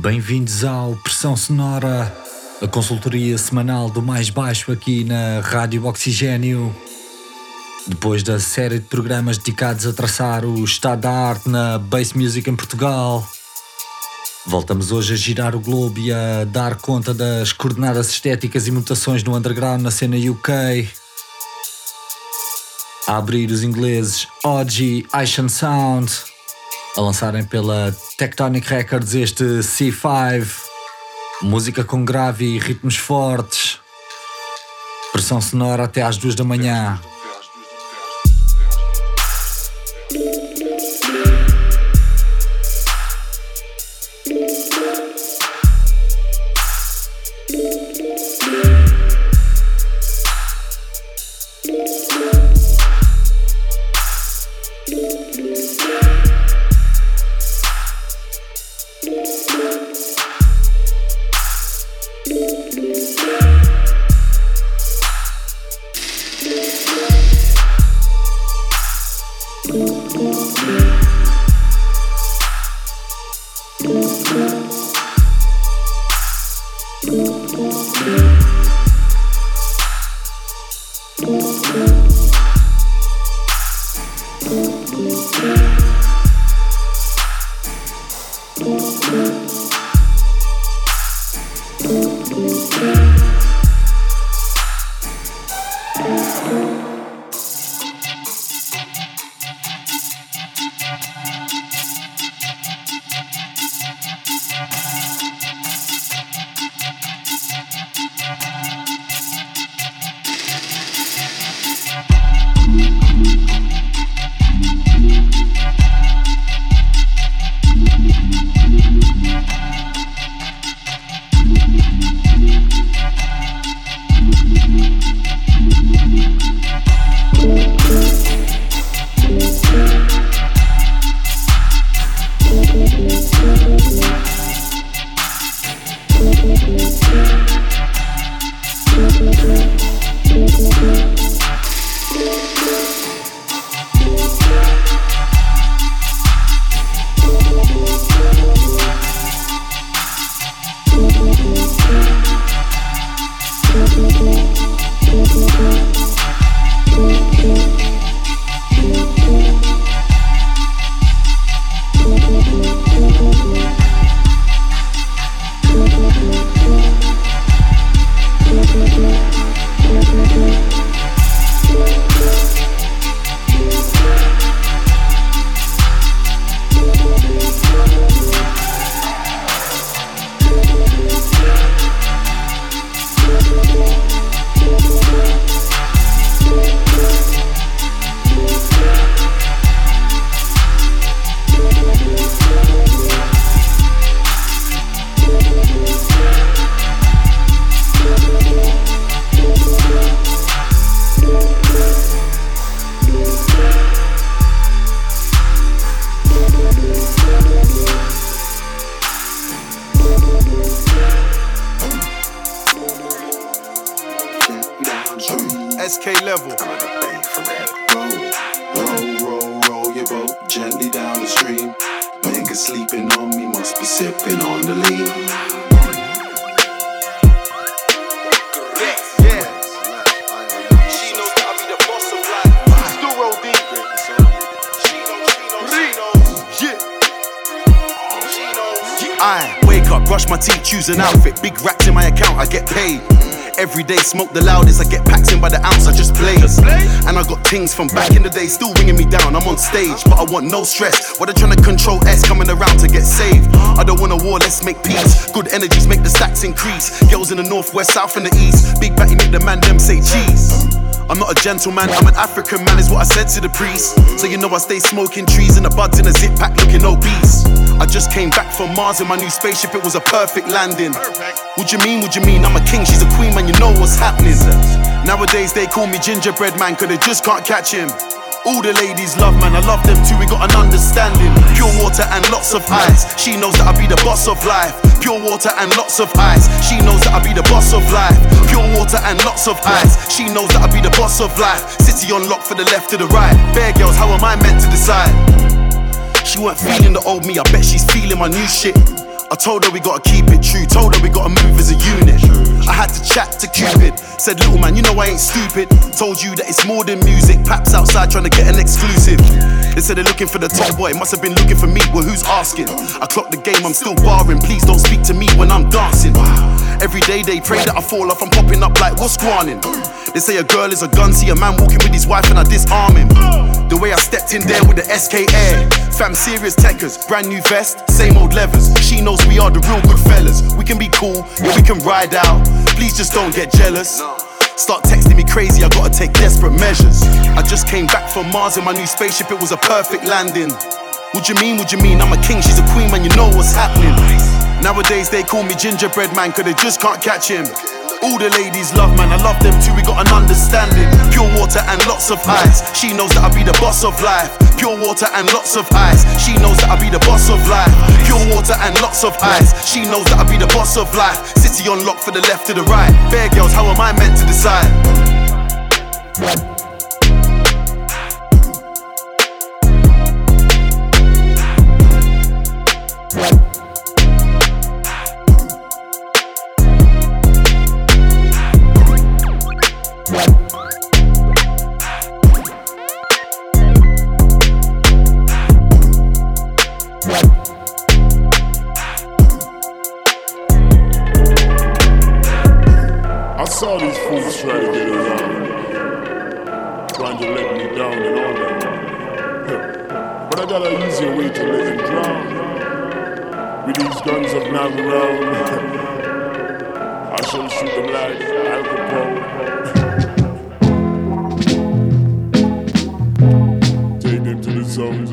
Bem-vindos ao Pressão Sonora, a consultoria semanal do mais baixo aqui na Rádio Oxigênio. Depois da série de programas dedicados a traçar o estado da arte na bass music em Portugal, voltamos hoje a girar o globo e a dar conta das coordenadas estéticas e mutações no underground na cena UK. A abrir os ingleses OG Asian Sound a lançarem pela Tectonic Records este C5. Música com grave e ritmos fortes. Pressão sonora até às duas da manhã. Smoke the loudest, I get packs in by the ounce, I just blaze. And I got things from back in the day still ringing me down. I'm on stage, but I want no stress. What they trying to control S coming around to get saved. I don't want a war, let's make peace. Good energies make the stacks increase. Girls in the north, west, south, and the east. Big batty make the man them say cheese. I'm not a gentleman, I'm an African man, is what I said to the priest. So you know I stay smoking trees and the buds in a zip pack looking obese. I just came back from Mars in my new spaceship, it was a perfect landing. What you mean, what you mean? I'm a king, she's a queen, man, you know what's happening. Nowadays they call me gingerbread man, cause they just can't catch him. All the ladies love man, I love them too, we got an understanding. Pure water and lots of ice. She knows that I be the boss of life. Pure water and lots of ice. She knows that I be the boss of life. Pure water and lots of ice. She knows that I be the boss of life. City on lock for the left to the right. Bear girls, how am I meant to decide? She weren't feeling the old me, I bet she's feeling my new shit. I told her we gotta keep it true, told her we gotta move as a unit. I had to chat to Cupid, said, Little man, you know I ain't stupid. Told you that it's more than music, Paps outside trying to get an exclusive. They said they're looking for the top boy, must have been looking for me, well, who's asking? I clocked the game, I'm still barring, please don't speak to me when I'm dancing. Every day they pray that I fall off, I'm popping up like what's squanning. They say a girl is a gun, see a man walking with his wife and I disarm him. The way I stepped in there with the SK Air, fam serious techers, brand new vest, same old levers. She knows we are the real good fellas. We can be cool, yeah, we can ride out. Please just don't get jealous. Start texting me crazy, I gotta take desperate measures. I just came back from Mars in my new spaceship, it was a perfect landing. What you mean, what you mean? I'm a king, she's a queen, man, you know what's happening. Nowadays they call me gingerbread man, cause they just can't catch him. All the ladies love man, I love them too, we got an understanding. Pure water and lots of ice. She knows that I be the boss of life. Pure water and lots of ice. She knows that I be the boss of life. Pure water and lots of ice. She knows that I be the boss of life. City on lock for the left to the right. Bear girls, how am I meant to decide? With these guns of Navarone, I shall shoot them like Al Capone. Take them to the zones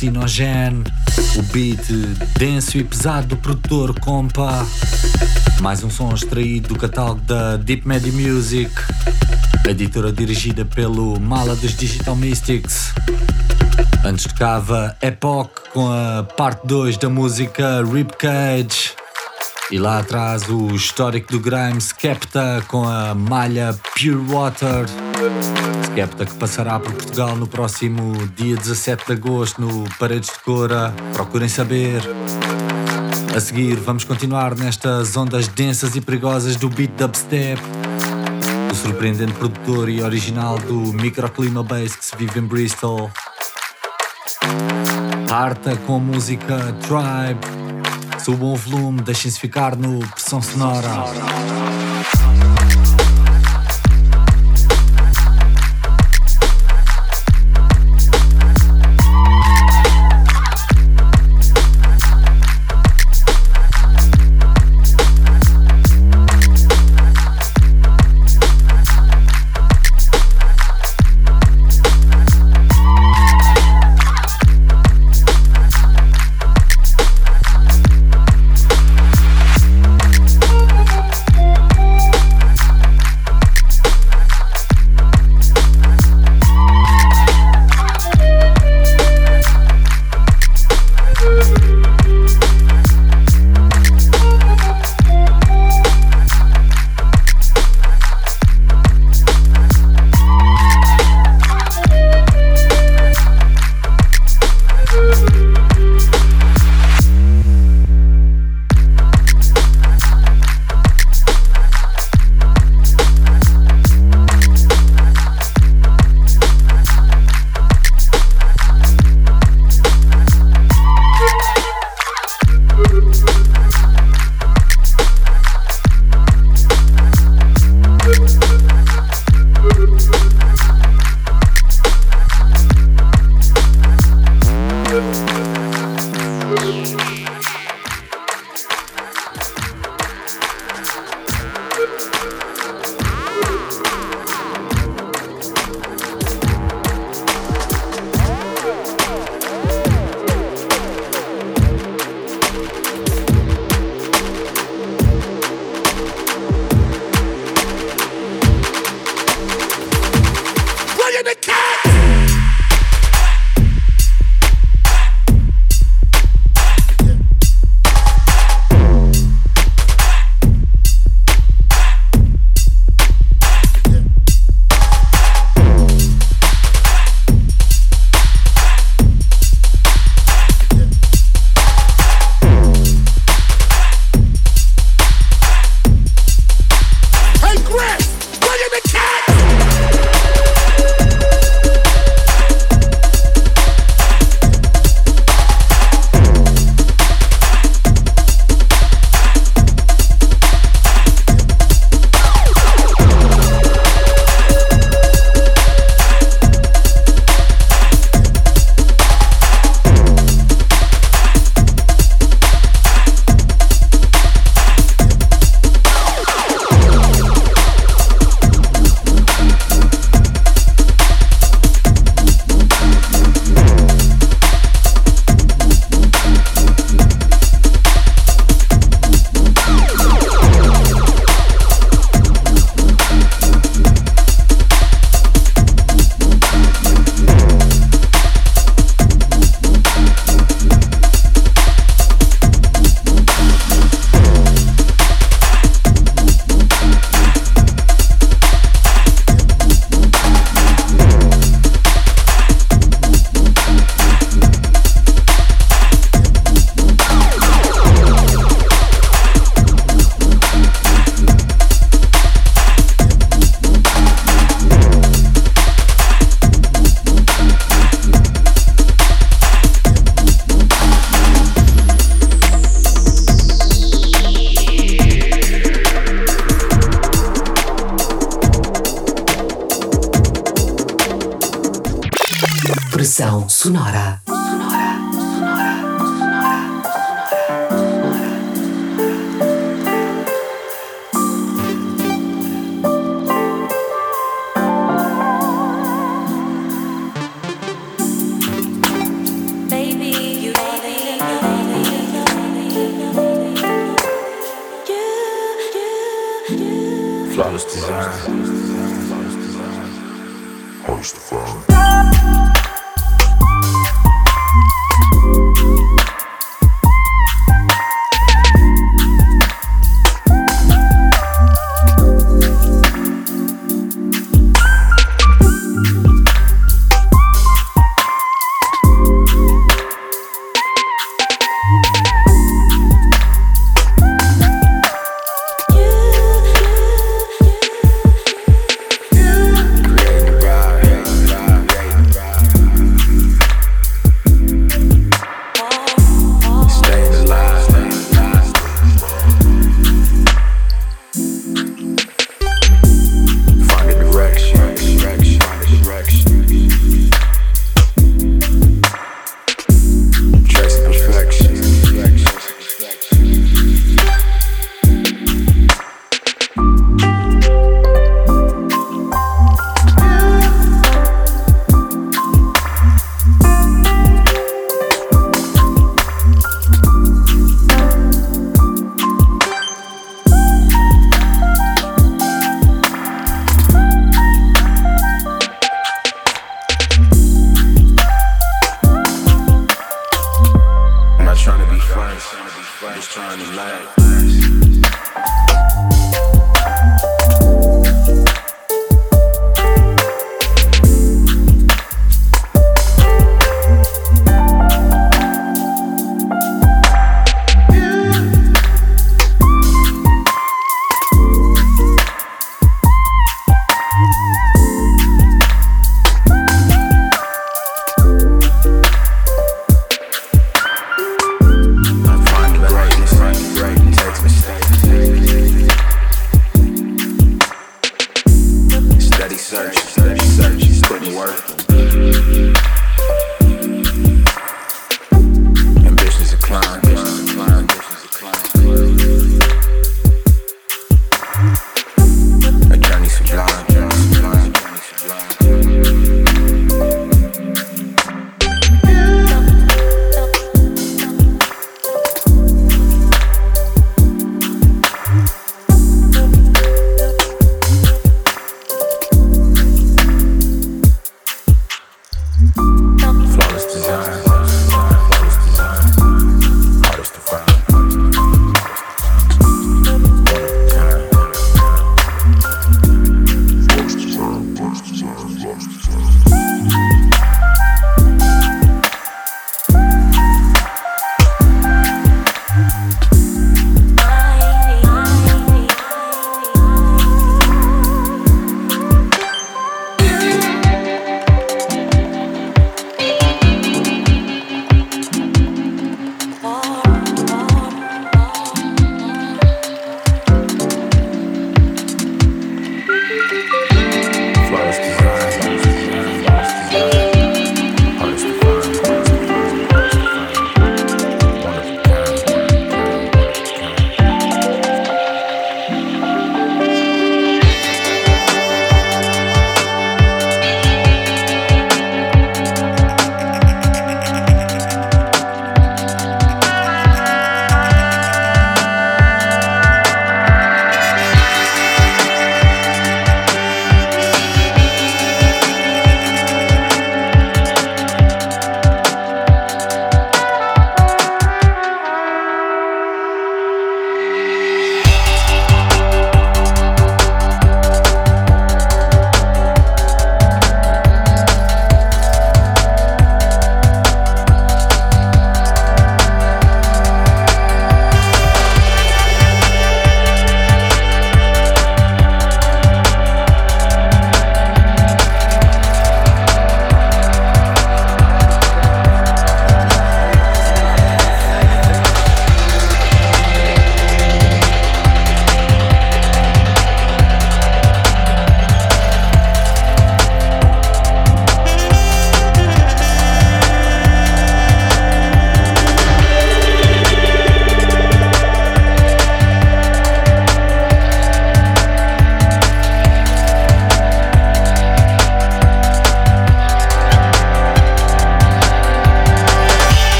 Hallucinogen, o beat denso e pesado do produtor Compa. Mais um som extraído do catálogo da Deep Medi Music, editora dirigida pelo Mala dos Digital Mystics. Antes tocava Epoch com a parte 2 da música Ribcage. E lá atrás o histórico do Grime Skepta com a malha Pure Water. Skepta que passará por Portugal no próximo dia 17 de agosto no Paredes de Cora. Procurem saber. A seguir vamos continuar nestas ondas densas e perigosas do beat dubstep. O surpreendente produtor e original do microclima bass que se vive em Bristol. Harta com a música Tribe. Subam o volume, deixem-se ficar no Pressão Sonora.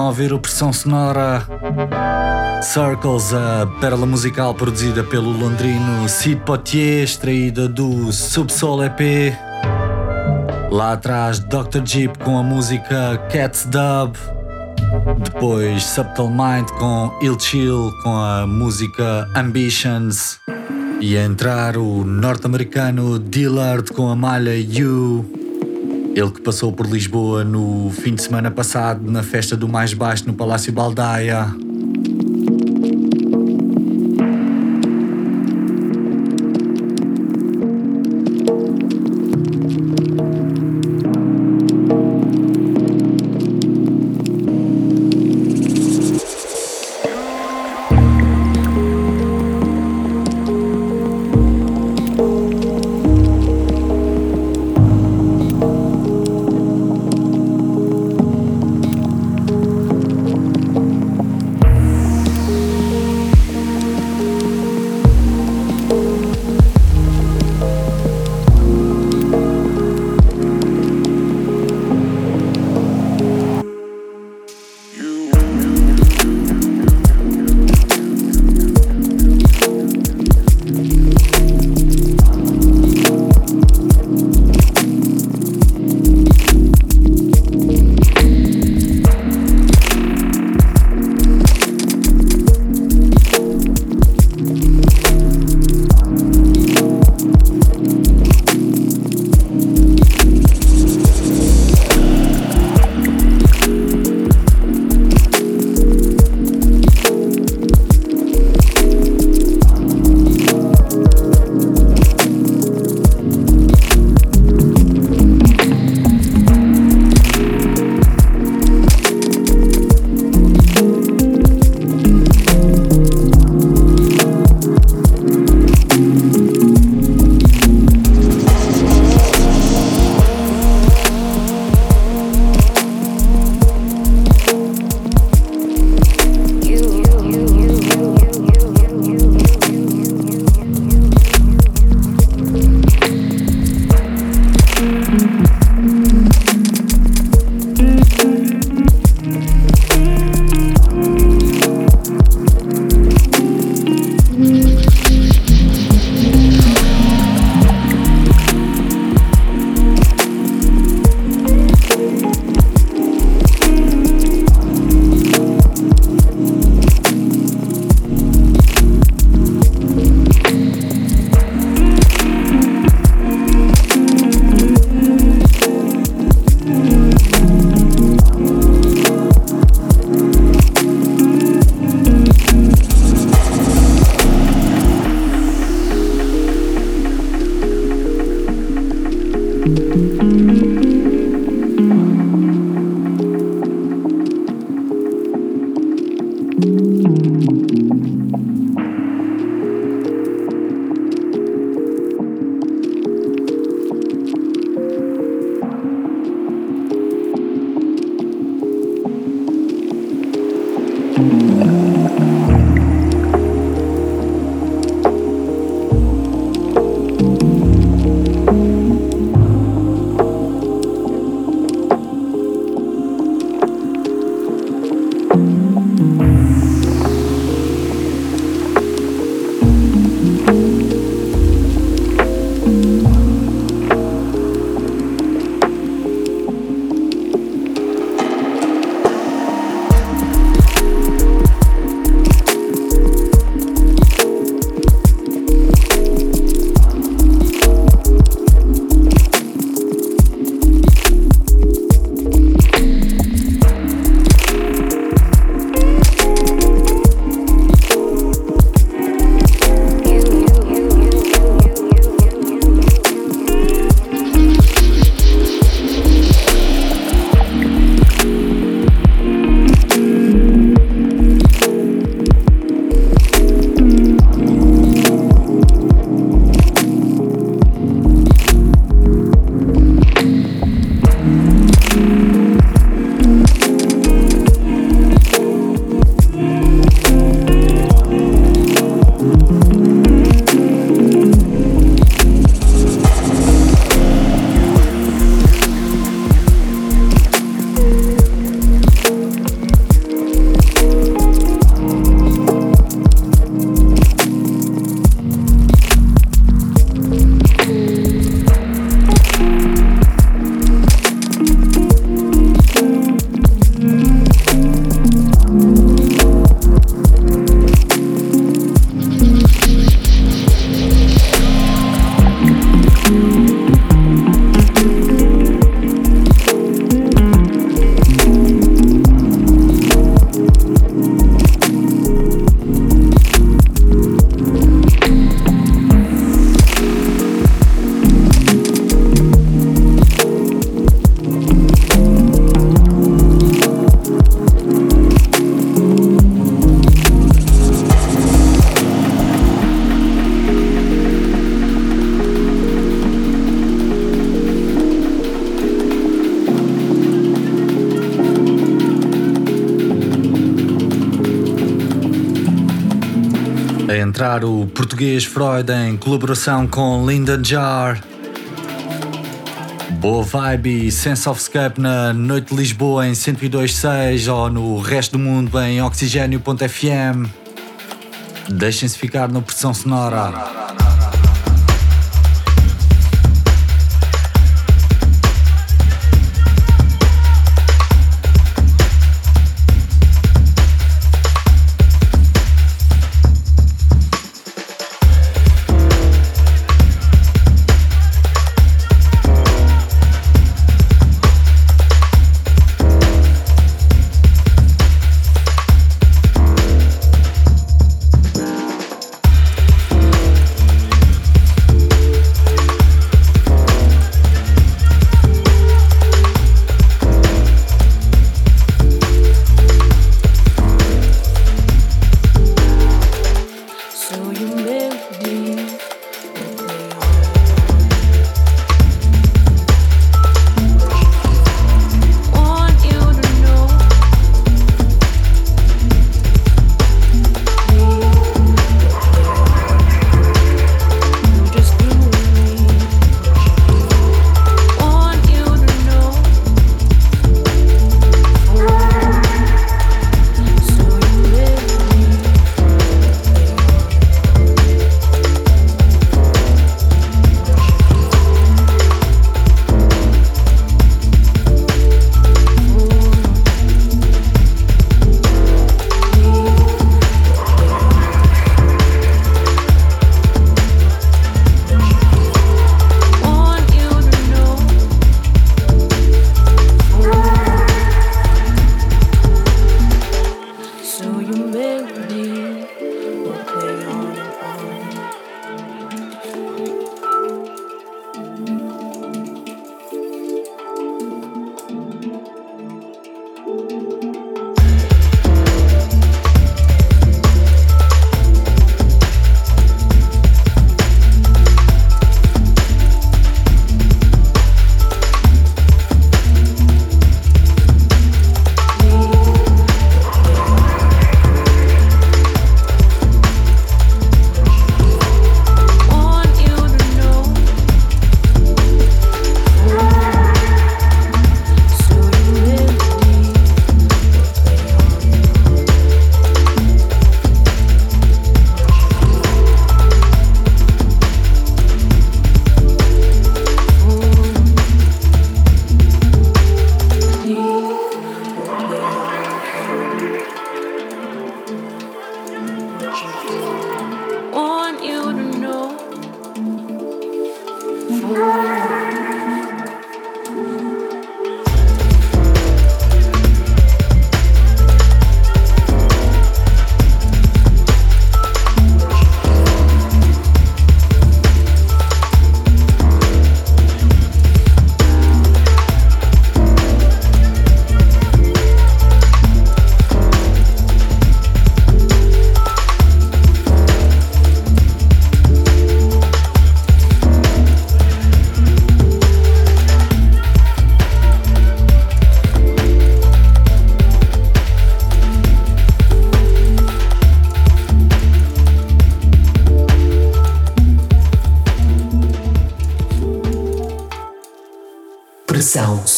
Ouvir o Pressão Sonora Circles, a pérola musical produzida pelo londrino Sid Poitier, extraída do Subsol EP. Lá atrás, Dr. Jeep com a música Cats Dub. Depois, Subtle Mind com Il Chill com a música Ambitions. E a entrar o norte-americano Dillard com a malha You. Ele que passou por Lisboa no fim de semana passado na festa do Mais Baixo no Palácio Baldaia. O português Freud em colaboração com Linda Jar. Boa vibe e sense of escape na Noite de Lisboa em 102.6 ou no resto do mundo em oxigênio.fm. Deixem-se ficar na pressão sonora.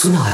Sonora. música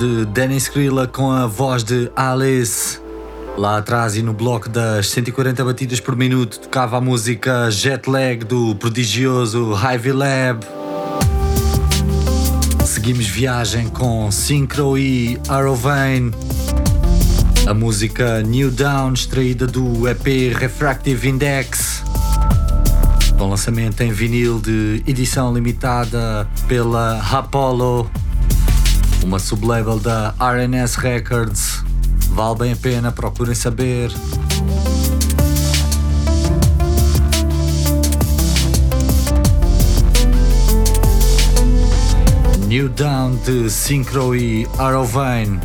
de Dennis Krilla com a voz de Alice. Lá atrás e no bloco das 140 batidas por minuto tocava a música Jet Lag do prodigioso Ivy Lab. Seguimos viagem com Synchro e Arrowvane. A música New Down extraída do EP Refractive Index com lançamento em vinil de edição limitada pela Apollo, uma sublabel da RNS Records. Vale bem a pena, procurem saber. New Down de Synchro e Arrowvane.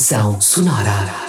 Pressão sonora.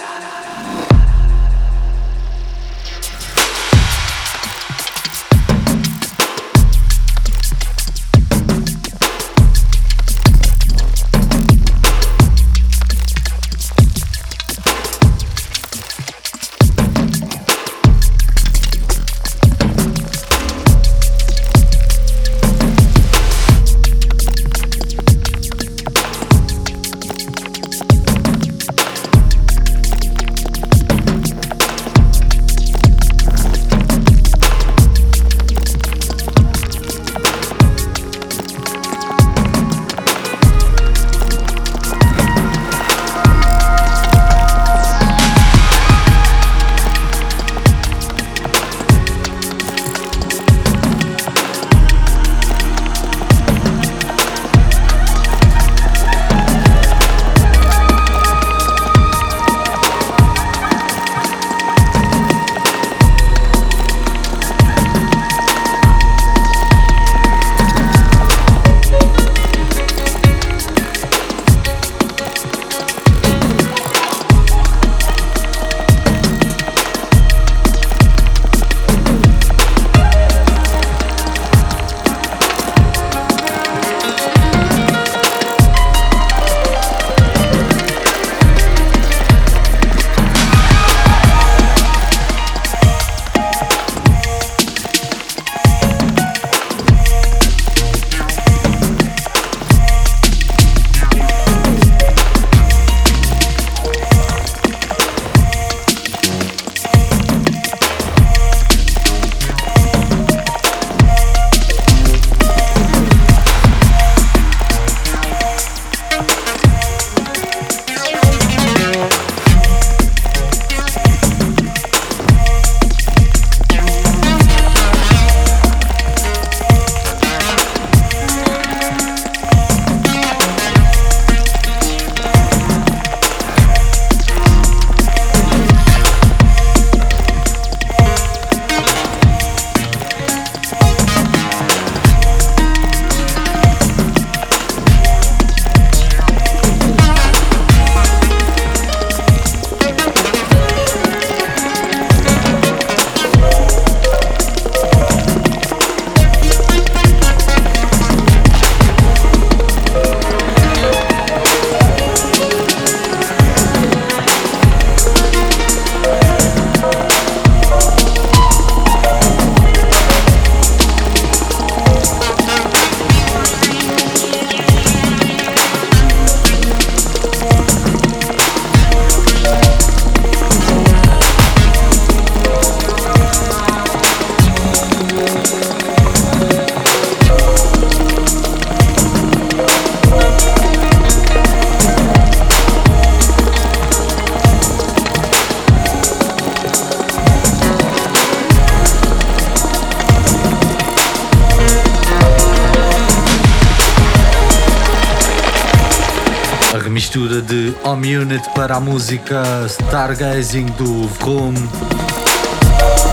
Remistura de Home Unit para a música Stargazing do Vroom.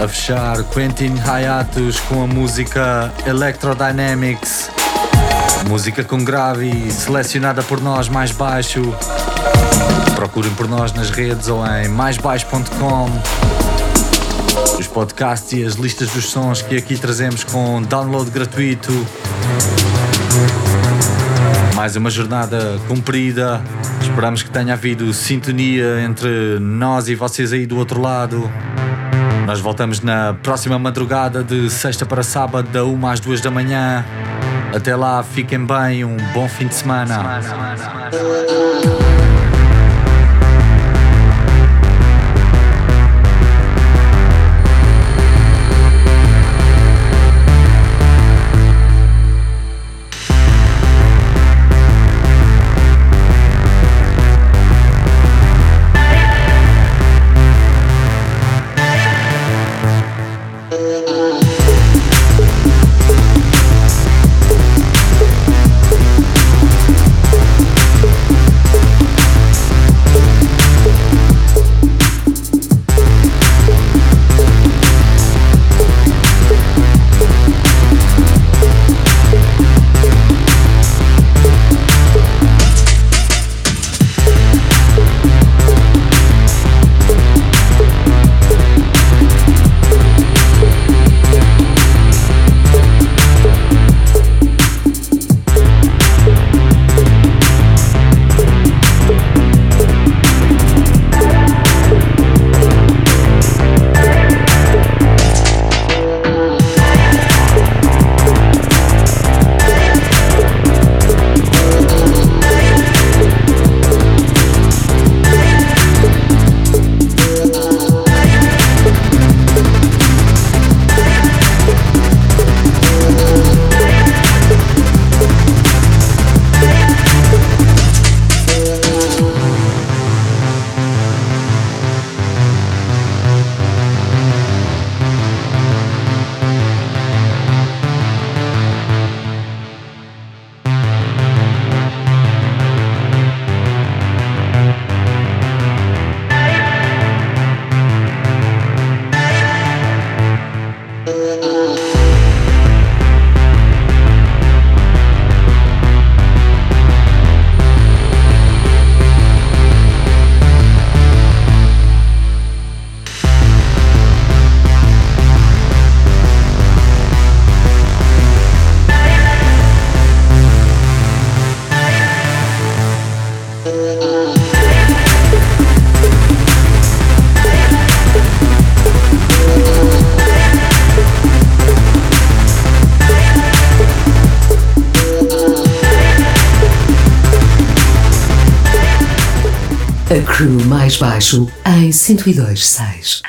A fechar Quentin Hayatus com a música Electrodynamics. Música com grave selecionada por nós mais baixo. Procurem por nós nas redes ou em maisbaixo.com. Os podcasts e as listas dos sons que aqui trazemos com download gratuito. Mais uma jornada cumprida. Esperamos que tenha havido sintonia entre nós e vocês aí do outro lado. Nós voltamos na próxima madrugada de sexta para sábado, da 1 às 2 da manhã. Até lá, fiquem bem, um bom fim de semana. semana, semana, semana 102, 6.